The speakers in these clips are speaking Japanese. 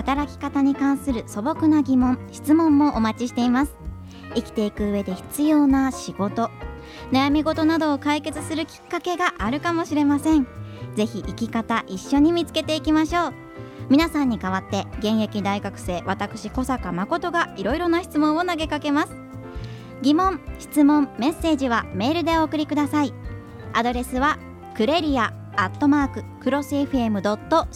働き方に関する素朴な疑問質問もお待ちしています。生きていく上で必要な仕事悩み事などを解決するきっかけがあるかもしれません。ぜひ生き方一緒に見つけていきましょう。皆さんに代わって現役大学生私小坂誠がいろいろな質問を投げかけます。疑問質問メッセージはメールでお送りください。アドレスはクレリアアットマーククロス FM.co.jp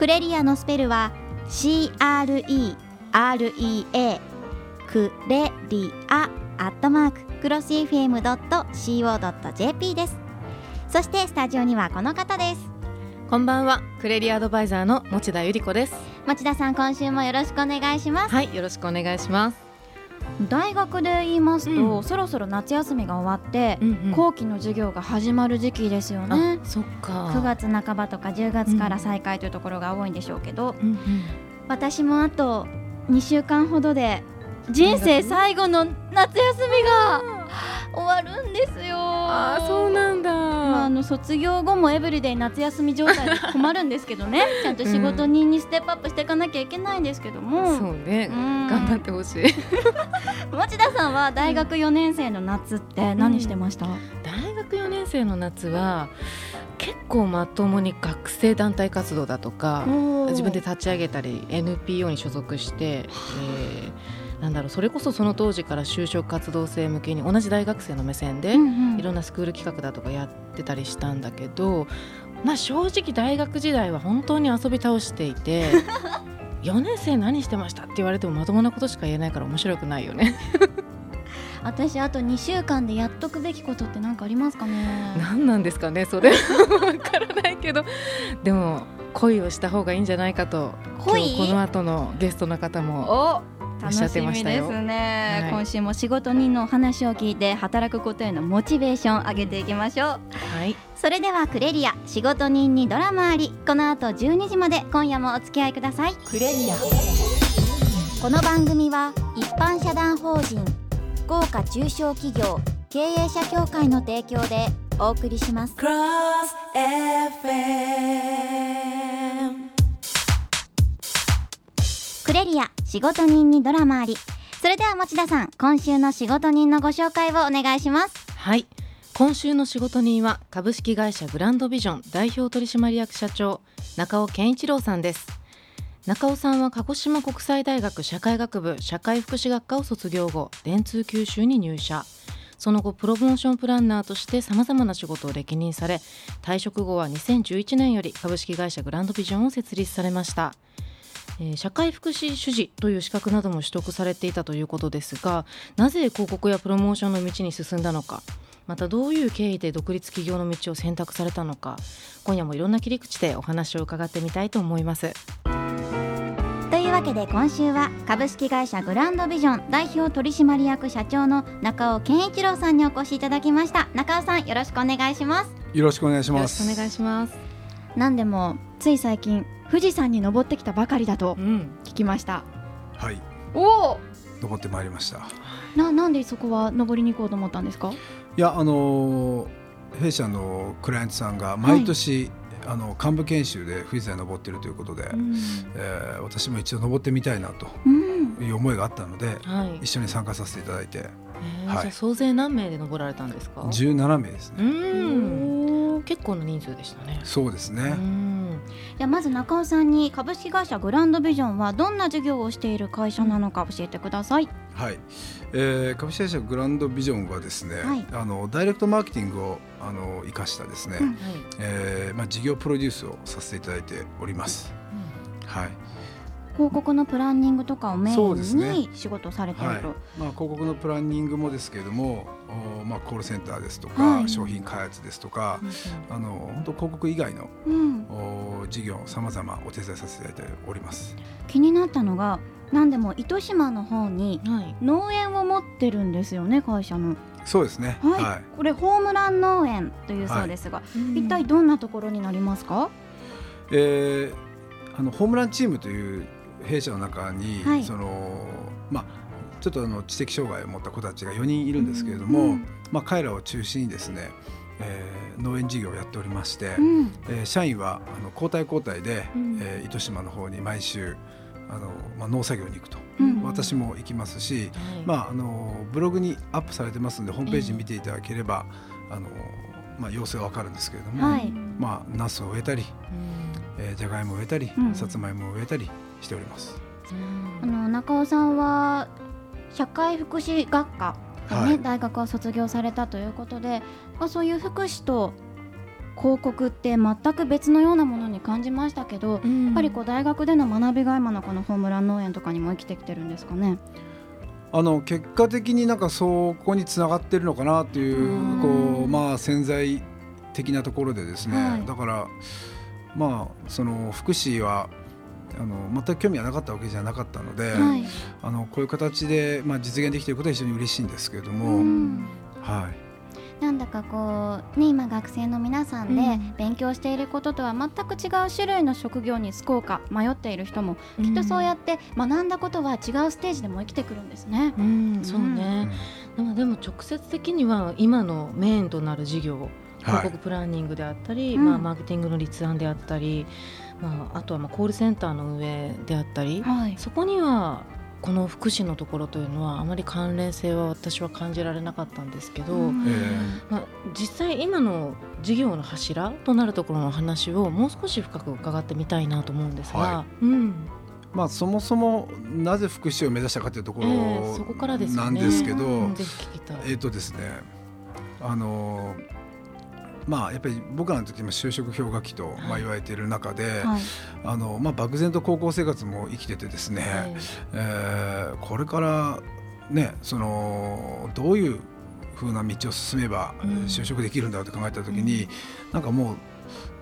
クレリアのスペルは CREREA クレリアアットマーククロス FM.co.jp ですそしてスタジオにはこの方ですこんばんは、クレリアアドバイザーの持田由里子です。持田さん今週もよろしくお願いしますはい、よろしくお願いします。大学で言いますと、うんそろそろ夏休みが終わって、うんうん後期の授業が始まる時期ですよねあ、そっか。9月半ばとか10月から再開というところが多いんでしょうけど、うんうん。私もあと2週間ほどで人生最後の夏休みが終わるんですよ。あー、そうなんだ。まあ、あの卒業後もエブリデイ夏休み状態で困るんですけどね。ちゃんと仕事人にステップアップしていかなきゃいけないんですけども、そうね、うん頑張ってほしい。持田さんは大学4年生の夏って何してました、大学4年生の夏は結構まともに学生団体活動だとか自分で立ち上げたり NPO に所属して、えーなんだろうそれこそその当時から就職活動生向けに同じ大学生の目線で、うんうん。いろんなスクール企画だとかやってたりしたんだけど、まあ、正直大学時代は本当に遊び倒していて 4年生何してましたって言われてもまともなことしか言えないから面白くないよね。私あと2週間でやっとくべきことって何かありますかね？何なんですかねそれ。わからないけど。でも恋をした方がいいんじゃないかと恋今日この後のゲストの方も楽しみですね、はい。今週も仕事人のお話を聞いて働くことへのモチベーション上げていきましょう。はい。それではクレリア仕事人にドラマありこの後12時まで。今夜もお付き合いください。クレリア。この番組は一般社団法人福岡中小企業経営者協会の提供でお送りします。Cross FM クレリア仕事人にドラマあり。それでは持田さん今週の仕事人のご紹介をお願いします。はい。今週の仕事人は株式会社グランドビジョン代表取締役社長中尾健一郎さんです。中尾さんは鹿児島国際大学社会学部社会福祉学科を卒業後電通九州に入社。その後プロモーションプランナーとしてさまざまな仕事を歴任され退職後は2011年より株式会社グランドビジョンを設立されました。えー社会福祉主事という資格なども取得されていたということですがなぜ広告やプロモーションの道に進んだのかまたどういう経緯で独立企業の道を選択されたのか今夜もいろんな切り口でお話を伺ってみたいと思います。というわけで今週は株式会社グランドビジョン代表取締役社長の中尾健一郎さんにお越しいただきました。中尾さんよろしくお願いします。よろしくお願いしよろします。くお願いします何でもつい最近富士山に登ってきたばかりだとうん。聞きました。はい、おお。登ってまいりました。ななんでそこは登りに行こうと思ったんですか？いや、あのー弊社のクライアントさんが毎年、あの幹部研修で富士山に登っているということで、うん、えー私も一度登ってみたいなとうん、いう思いがあったので、はい、一緒に参加させていただいて、はいえーじゃあ総勢何名で登られたんですか？17名ですうね。結構な人数でしたね。そうですね。うん。じゃあまず中尾さんに株式会社グランドビジョンはどんな事業をしている会社なのか教えてください。はい、えー株式会社グランドビジョンはですね、はい。あのダイレクトマーケティングをあの生かしたですね、うん。はいえーまあ事業プロデュースをさせていただいております。はい。広告のプランニングとかをメインに仕事をされているはい。と、まあ、広告のプランニングもですけれども、おまあ、コールセンターですとか、はい。商品開発ですとか、あの本当広告以外のうん、お事業さまざまお手伝いさせていただいております。気になったのが何でも糸島の方にはい。農園を持ってるんですよね会社の。そうですね。はい、はい。これホームラン農園というそうですが、一体どんなところになりますか？えーあのホームランチームという弊社の中に、はい。そのまあちょっとあの知的障害を持った子たちが4人いるんですけれども、うんまあ彼らを中心にですね、えー農園事業をやっておりまして、うん。えー社員はあの交代交代で、うん。えー糸島の方に毎週あの、まあ、農作業に行くと、うん私も行きますし、はい。まあ、あのブログにアップされてますんでホームページ見ていただければ、あのまあ、様子がわかるんですけれども、はい。まあ、ナスを植えたり、うん。えー、じゃがいもを植えたり、うん。さつまいもを植えたりしております。あの中尾さんは社会福祉学科でね、はい。大学を卒業されたということで、まあ、そういう福祉と広告って全く別のようなものに感じましたけど、やっぱりこう大学での学びが今のこのホームラン農園とかにも生きてきてるんですかね。あの結果的になんかそこにつながってるのかなといううん。こう、まあ、潜在的なところでですね、はい。だからまあその福祉はあの全く興味がなかったわけじゃなかったので、はい、あのこういう形で、まあ、実現できていることは非常に嬉しいんですけれども、うん。はい、なんだかこうね今学生の皆さんでうん。勉強していることとは全く違う種類の職業に就こうか迷っている人もきっとそうやって学んだことは違うステージでも生きてくるんですね。うん。そうね、でもでも直接的には今のメインとなる事業広告プランニングであったり、うん。まあ、マーケティングの立案であったり、まあ、あとはまあコールセンターの運営であったり、はい、そこにはこの福祉のところというのはあまり関連性は私は感じられなかったんですけど、うん。えまあ、実際今の事業の柱となるところの話をもう少し深く伺ってみたいなと思うんですが、はうん。まあ、そもそもなぜ福祉を目指したかというところええそこからですよね。なんですけど、うんぜひ聞きたい。えっ、とですねあのまあやっぱり僕らの時も就職氷河期と、まあ、言われている中で、はい。あのまあ、漠然と高校生活も生きててですね、はい。えーこれからねそのどういう風な道を進めばうん。就職できるんだろうと考えた時に、なんかもう、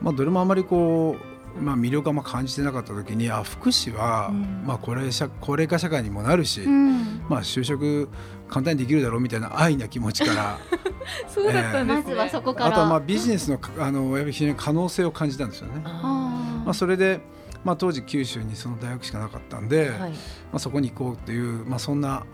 まあ、どれもあまりこう、まあ、魅力があんま感じてなかった時にあ福祉は、うん。まあ、高齢者高齢化社会にもなるし、うん。まあ、就職簡単にできるだろうみたいな愛な気持ちからそうだったんですね。まずはそこから。あとはまあビジネスのあの非常に可能性を感じたんですよね。あまあ、それで、まあ、当時九州にその大学しかなかったんで、ーはい。まあ、そこに行こうっていう、まあ、そんな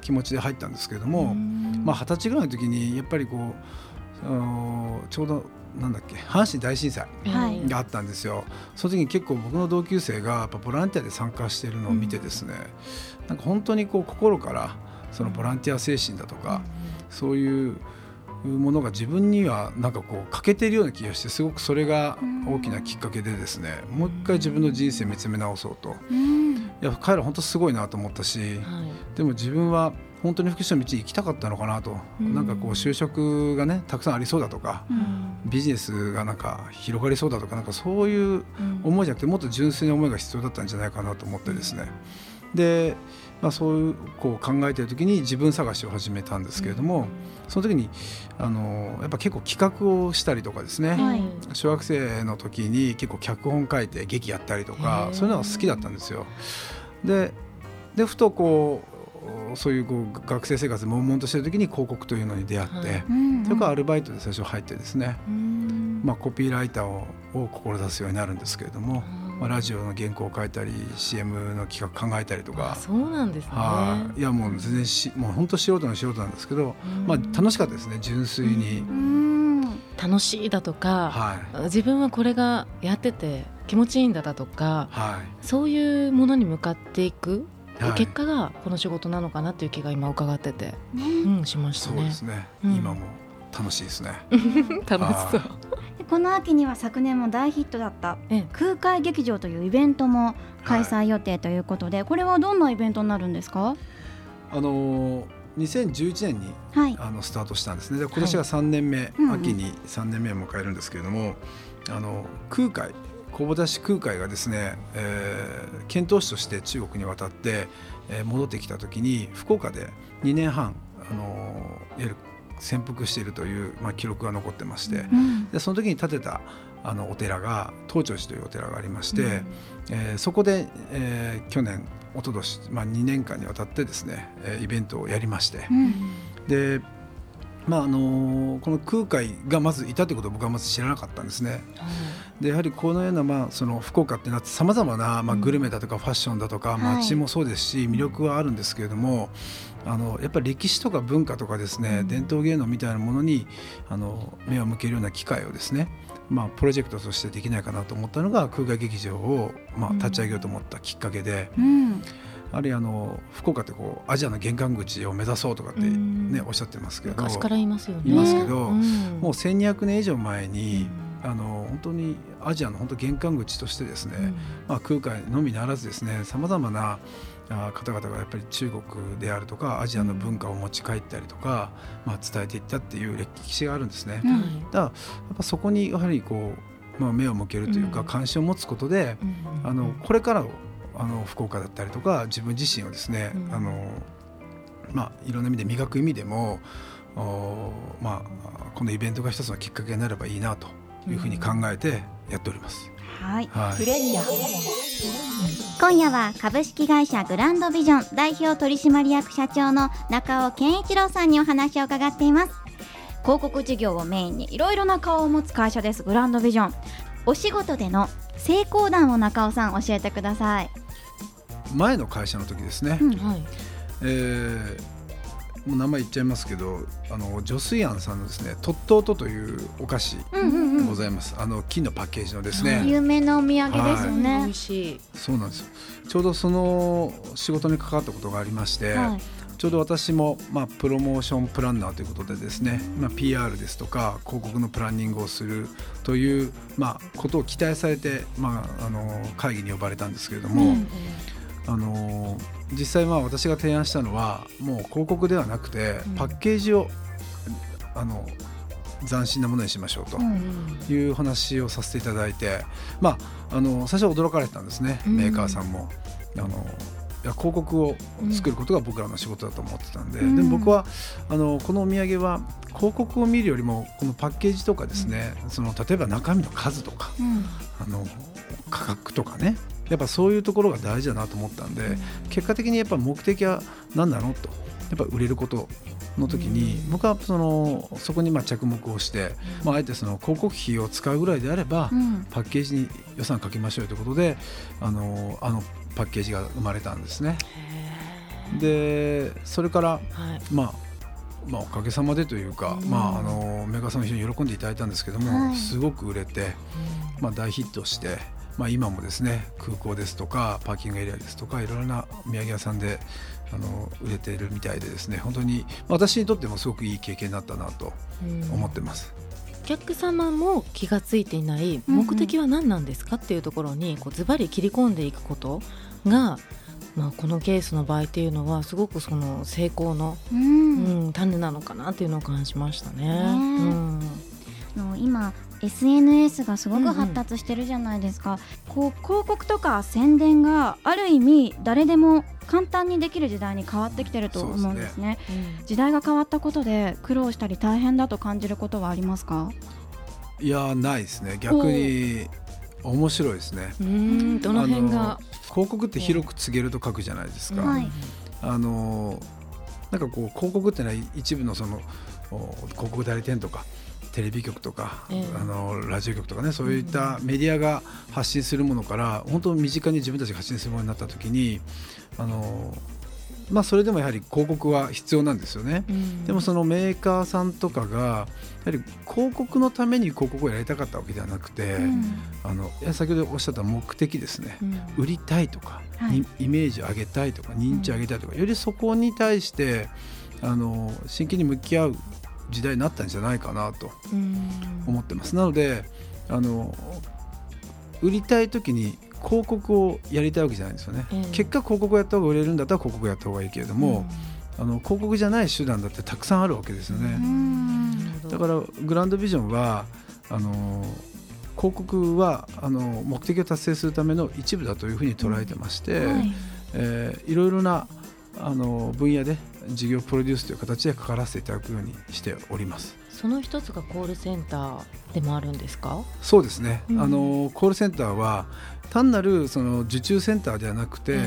気持ちで入ったんですけれども、うん。まあ、二十歳ぐらいの時にやっぱりこうあのちょうどなんだっけ阪神大震災はい。があったんですよ。その時に結構僕の同級生がやっぱボランティアで参加しているのを見てですね、なんか本当にこう心からそのボランティア精神だとか、そういうものが自分にはなんかこう欠けているような気がしてすごくそれが大きなきっかけでですねもう一回自分の人生見つめ直そうと。うん。いや彼ら本当すごいなと思ったしはい。でも自分は本当に福祉の道に行きたかったのかなと。うん。なんかこう就職がねたくさんありそうだとかビジネスがなんか広がりそうだとかなんかそういう思いじゃなくてもっと純粋な思いが必要だったんじゃないかなと思ってですねで、まあ、そういうこう考えている時に自分探しを始めたんですけれども、その時にあのやっぱ結構企画をしたりとかですね、はい。小学生の時に結構脚本書いて劇やったりとかそういうのが好きだったんですよ。ででふとこうそういうこう学生生活悶々としてる時に広告というのに出会って、はい。うんそれからアルバイトで最初入ってですね、うん。まあ、コピーライターをを志すようになるんですけれども、まあ、ラジオの原稿を書いたり CM の企画考えたりとか。あそうなんですね。はい、いやもう全然しもう本当素人の素人なんですけど、まあ楽しかったですね。純粋に、うん。楽しいだとか、はい。自分はこれがやってて気持ちいいんだだとかはそういうものに向かっていく、い、はい、結果がこの仕事なのかなっていう気が今伺ってて、ね。うん、しましたそうね。ですね、うん。今も楽しいですね。楽しそう。でこの秋には昨年も大ヒットだったええ。空海劇場というイベントも開催予定ということで、これはどんなイベントになるんですか？あのー2011年にはい。あのスタートしたんですね。で今年が3年目、うんうん。秋に3年目を迎えるんですけれどもあの空海小保田市空海がですね、えー、遣唐使として中国に渡って、えー、戻ってきた時に福岡で2年半、あのいわゆる潜伏しているという、まあ、記録が残ってまして、うん、でその時に建てたあのお寺が東長寺というお寺がありまして、うん、えー、そこで、えー、去年一昨年まあ2年間にわたってですね、えー、イベントをやりまして、うん、でまああのこの空海がまずいたということを僕はまず知らなかったんですね。でやはりこのような、まあ、その福岡ってなってさまざまな、まあ、グルメだとかファッションだとか、街もそうですし魅力はあるんですけれどもあのやっぱり歴史とか文化とかですね、伝統芸能みたいなものにあの目を向けるような機会をですねまあ、プロジェクトとしてできないかなと思ったのが空海劇場を、まあ、立ち上げようと思ったきっかけで、うん、あるいはあの福岡ってこうアジアの玄関口を目指そうとかってね、おっしゃってますけど昔からいますよね。いますけど、もう1200年以上前に、あの本当にアジアの本当玄関口としてですね、まあ、空海のみならずですねさまざまな方々がやっぱり中国であるとかアジアの文化を持ち帰ったりとか、まあ、伝えていったっていう歴史があるんですね。だからやっぱそこにやはりこう、まあ、目を向けるというか関心を持つことで、あのこれからあの福岡だったりとか自分自身をですね、あのまあ、いろんな意味で磨く意味でもお、まあ、このイベントが一つのきっかけになればいいなというふうに考えてやっております。はい、はい、今夜は株式会社グランドビジョン代表取締役社長の中尾健一郎さんにお話を伺っています。広告事業をメインにいろいろな顔を持つ会社です。グランドビジョン。お仕事での成功談を中尾さん教えてください。前の会社の時ですね、うん、はい。えー、もう名前言っちゃいますけどあのジョスイアンさんのですねトットートというお菓子ございます、うん。うんうん、あの金のパッケージのですね。有名なお土産ですよね、はい、そうなんです。よちょうどその仕事に関わったことがありまして、はい。ちょうど私も、まあ、プロモーションプランナーということでですね、まあ、PR ですとか広告のプランニングをするという、まあ、ことを期待されて、まあ、あの会議に呼ばれたんですけれども、うんうん、あの実際まあ私が提案したのはもう広告ではなくてパッケージを、うん、あの斬新なものにしましょうという話をさせていただいて、まあ、あの最初は驚かれてたんですね、メーカーさんも。あのいや広告を作ることが僕らの仕事だと思ってたんで、うん、でも僕はあのこのお土産は広告を見るよりもこのパッケージとかですね、うん、その例えば中身の数とか、うん、あの価格とかねやっぱそういうところが大事だなと思ったんで、うん、結果的にやっぱ目的は何なのとやっぱ売れることの時に、うん、僕はそのそこにまあ着目をして、まあ、あえてその広告費を使うぐらいであれば、パッケージに予算かけましょうということであのあのパッケージが生まれたんですね。でそれから、はい、まあまあ、おかげさまでというか、うん、まあ、あのメーカーさんも非常に喜んでいただいたんですけども、はい、すごく売れて、まあ、大ヒットして、まあ、今もですね空港ですとかパーキングエリアですとかいろいろな土産屋さんであの売れているみたいでですね本当に私にとってもすごくいい経験になったなと思ってます。お客様も気が付いていない目的は何なんですか？っていうところにこうズバリ切り込んでいくことが、まあ、このケースの場合っていうのはすごくその成功の、うん、うん、種なのかなっていうのを感じましたね。うん。の今 SNS がすごく発達してるじゃないですか、うんうん、こう広告とか宣伝がある意味誰でも簡単にできる時代に変わってきてると思うんですね、ね。うん、時代が変わったことで苦労したり大変だと感じることはありますか？いやないですね。逆に面白いですね。うん。どの辺が？広告って広く告げると書くじゃないですか、はい、あのなんかこう広告ってのは一部のその広告代理店とかテレビ局とか、えー、あのラジオ局とかねそういったメディアが発信するものから本当身近に自分たちが発信するものになった時にあのまあ、それでもやはり広告は必要なんですよね、うん、でもそのメーカーさんとかがやはり広告のために広告をやりたかったわけではなくて、うん、あの先ほどおっしゃった目的ですね、うん、売りたいとか、はい、イメージを上げたいとか認知を上げたいとか、よりそこに対してあの真剣に向き合う時代になったんじゃないかなと思ってます。なのであの売りたい時に広告をやりたいわけじゃないんですよね、えー、結果広告をやった方が売れるんだったら広告やった方がいいけれども、あの広告じゃない手段だってたくさんあるわけですよね。だからグランドビジョンはあの広告はあの目的を達成するための一部だというふうに捉えてまして、はい。えーいろいろなあの分野で事業プロデュースという形で関わらせていただくようにしております。その一つがコールセンターでもあるんですか？そうですね、うん。あのコールセンターは単なるその受注センターではなくて、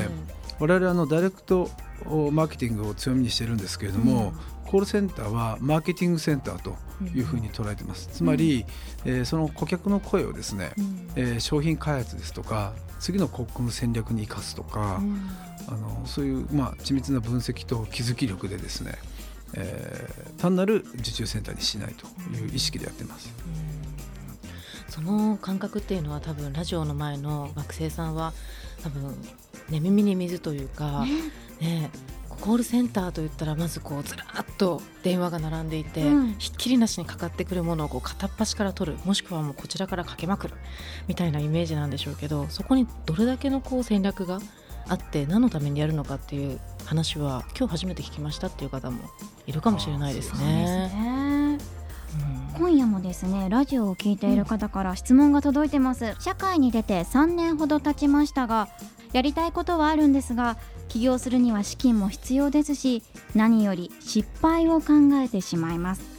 我々はあのダイレクトマーケティングを強みにしているんですけれども、コールセンターはマーケティングセンターというふうに捉えてます、つまり、えーその顧客の声をですね、うん。えー商品開発ですとか次の広告の戦略に生かすとか、うんあのそういう、まあ、緻密な分析と気づき力でですね、えー単なる受注センターにしないという意識でやってます。その感覚っていうのは多分ラジオの前の学生さんは多分寝耳に水というか、ね。コールセンターといったらまずこうずらっと電話が並んでいて、うん。ひっきりなしにかかってくるものをこう片っ端から取るもしくはもうこちらからかけまくるみたいなイメージなんでしょうけどそこにどれだけのこう戦略があって何のためにやるのかっていう話は今日初めて聞きましたっていう方もいるかもしれないですね。ね。うん。今夜もですねラジオを聞いている方から質問が届いてます、社会に出て3年ほど経ちましたがやりたいことはあるんですが起業するには資金も必要ですし何より失敗を考えてしまいます。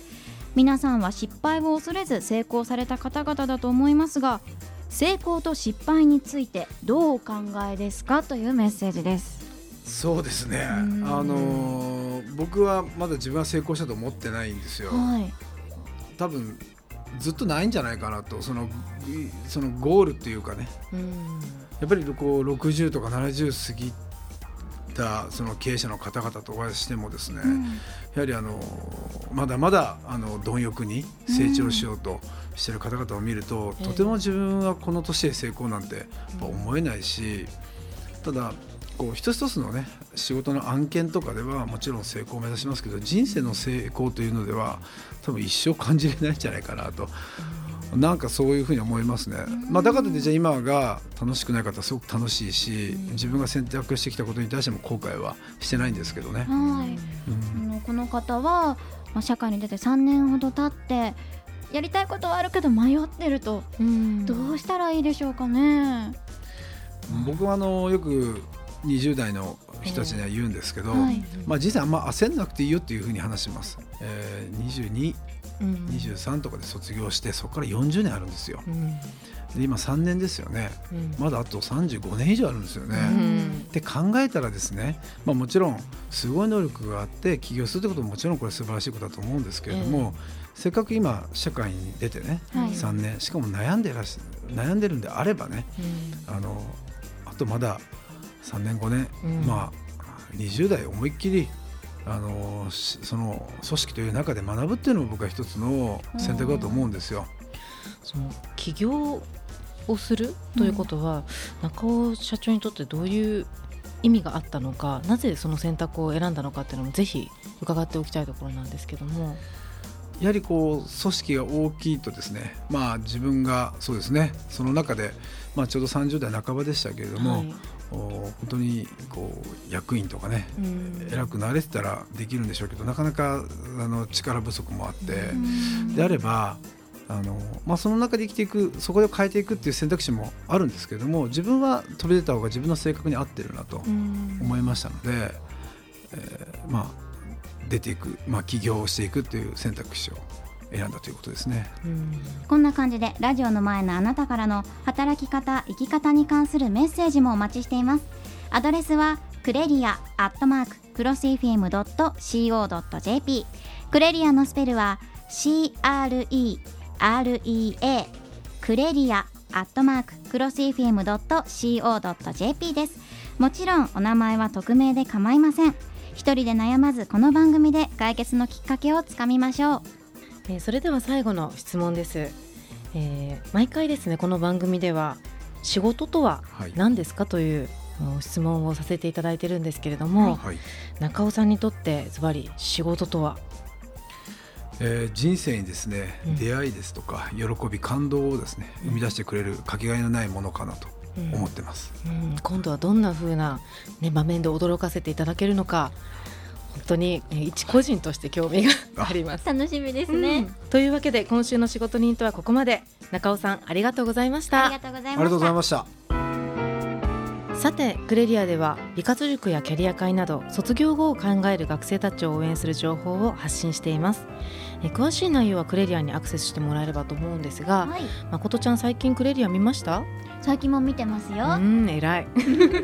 皆さんは失敗を恐れず成功された方々だと思いますが成功と失敗についてどうお考えですかというメッセージです。そうですね、あん。のー僕はまだ自分は成功したと思ってないんですよ。はい。多分ずっとないんじゃないかなと。そのいそのゴールっていうかね。うん。やっぱりこう60とか70過ぎたその経営者の方々とお会いしてもですね、やはりあのまだまだあの貪欲に成長しようとしてる方々を見ると、ええ。とても自分はこの年で成功なんて思えないし、ただこう一つ一つのね仕事の案件とかではもちろん成功を目指しますけど人生の成功というのでは多分一生感じれないんじゃないかなと。なんかそういうふうに思いますね。まあ、だからといってじゃあ今が楽しくない方はすごく楽しいし自分が選択してきたことに対しても後悔はしてないんですけどね。はい。うん。この方は、まあ、社会に出て3年ほど経ってやりたいことはあるけど迷ってると、うん。どうしたらいいでしょうかね。僕はあのよく20代の人たちには言うんですけど、はい。まあ、実際あんま焦んなくていいよっていうふうに話します、えー、22、うん。23とかで卒業してそこから40年あるんですよ。うん。で今3年ですよね。うん。まだあと35年以上あるんですよね、うん。で考えたらですね、まあ、もちろんすごい能力があって起業するってことももちろんこれ素晴らしいことだと思うんですけれども、せっかく今社会に出てね、はい。3年しかも悩んでらし悩んでるんであればねあのあとまだ3年5年、うん。まあ20代思いっきりあのしその組織という中で学ぶっていうのも僕は一つの選択だと思うんですよ。その起業をするということは、中尾社長にとってどういう意味があったのかなぜその選択を選んだのかっていうのもぜひ伺っておきたいところなんですけども。やはりこう組織が大きいとですねまあ自分がそうですねその中で、まあ、ちょうど30代半ばでしたけれども、はい。お本当にこう役員とかねうん。偉くなれてたらできるんでしょうけどなかなかあの力不足もあって、うん。であればあの、まあ、その中で生きていくそこで変えていくっていう選択肢もあるんですけれども自分は飛び出た方が自分の性格に合ってるなとうん。思いましたので、えーまあ出ていく、まあ、起業をしていくっていう選択肢を選んだということですね。ん。こんな感じでラジオの前のあなたからの働き方生き方に関するメッセージもお待ちしています。アドレスはクレリアアットマーククロス FM.co.jp クレリアのスペルは CREREA クレリアアットマーククロス FM.co.jp です。もちろんお名前は匿名で構いません。一人で悩まずこの番組で解決のきっかけをつかみましょう。えーそれでは最後の質問です、えー毎回ですねこの番組では仕事とははい。何ですかというあ質問をさせていただいてるんですけれども、はい。中尾さんにとってズバリ仕事とは？えー人生にですね、うん。出会いですとか喜び感動をですね生み出してくれるかけがえのないものかなと思ってます。うん。今度はどんな風な、ね、場面で驚かせていただけるのか本当にえー一個人として興味があ。ります。楽しみですうん。ね、というわけで今週の仕事人とはここまで。中尾さんありがとうございました。ありがとうございました。ありがとうございました。さてクレリアでは美活塾やキャリア会など卒業後を考える学生たちを応援する情報を発信していますえ詳しい内容はクレリアにアクセスしてもらえればと思うんですがはい。誠ちゃん最近クレリア見ました？最近も見てますよ、うん偉い。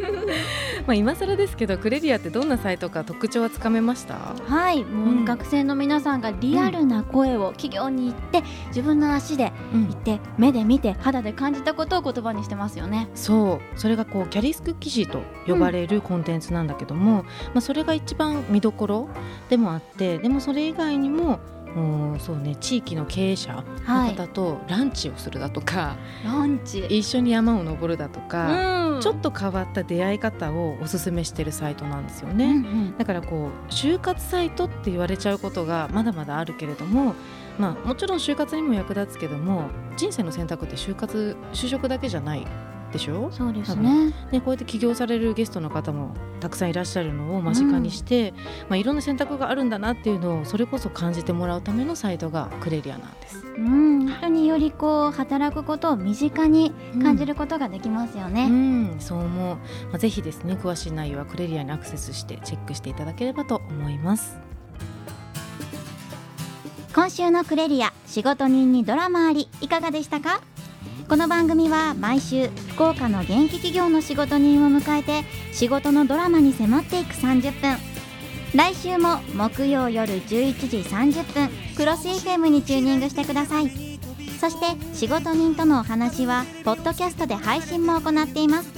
まあ今更ですけどクレリアってどんなサイトか特徴はつかめました？はいもう、うん。学生の皆さんがリアルな声を企業に行って自分の足でうん。行って目で見て肌で感じたことを言葉にしてますよね。そう。それがこうキャリスク記事と呼ばれるコンテンツなんだけども、まあ、それが一番見どころでもあってでもそれ以外にももうそうね地域の経営者の方とランチをするだとか、ランチ。一緒に山を登るだとか、うん。ちょっと変わった出会い方をおすすめしてるサイトなんですようんね。うん。だからこう就活サイトって言われちゃうことがまだまだあるけれども、まあ、もちろん就活にも役立つけども人生の選択って就活就職だけじゃないでしょ？そうですね。ね、こうやって起業されるゲストの方もたくさんいらっしゃるのを間近にして、まあ、いろんな選択があるんだなっていうのをそれこそ感じてもらうためのサイトがクレリアなんです。うん。本当によりこう働くことを身近に感じることができますようね、ん、そう思う、まあ、ぜひですね詳しい内容はクレリアにアクセスしてチェックしていただければと思います。今週のクレリア仕事人にドラマありいかがでしたか？この番組は毎週福岡の元気企業の仕事人を迎えて仕事のドラマに迫っていく30分。来週も木曜夜11時30分クロス FM にチューニングしてください。そして仕事人とのお話はポッドキャストで配信も行っています。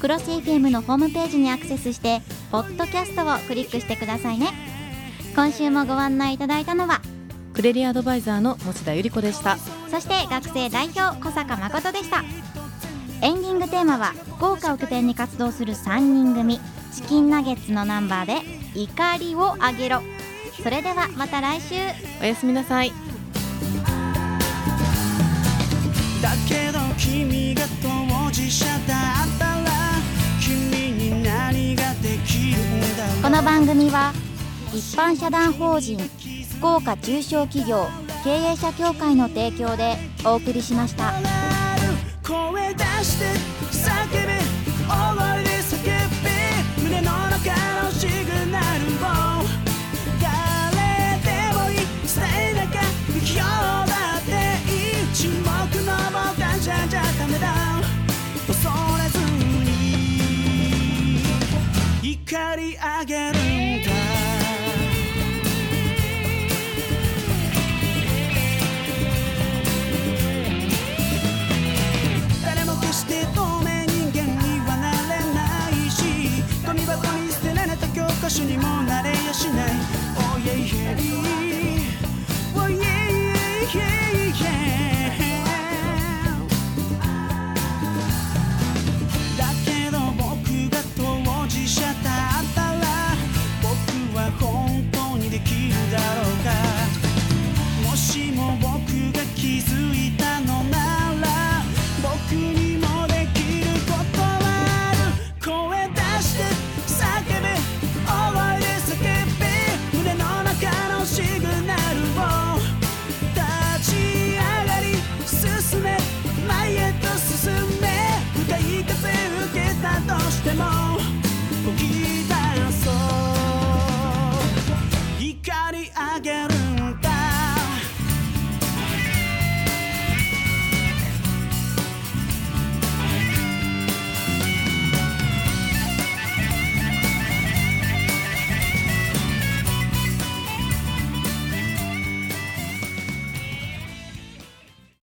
クロス FM のホームページにアクセスしてポッドキャストをクリックしてくださいね。今週もご案内いただいたのはクレリアアドバイザーの持田由里子でした。そして学生代表小坂誠でしたエンディングテーマは福岡を拠点に活動する3人組チキンナゲッツのナンバーで怒りをあげろそれではまた来週おやすみなさい。だけど君が当事者だったら君に何ができるんだろうこの番組は一般社団法人福岡中小企業経営者協会の提供でお送りしました。声出して叫べ踊りで叫べ胸の中のシグナルを誰でもいい。伝えなきゃ不器用だっていい。沈黙の傍観者じゃダメだ恐れずに怒り上げるにもなれやしない。おやいやい。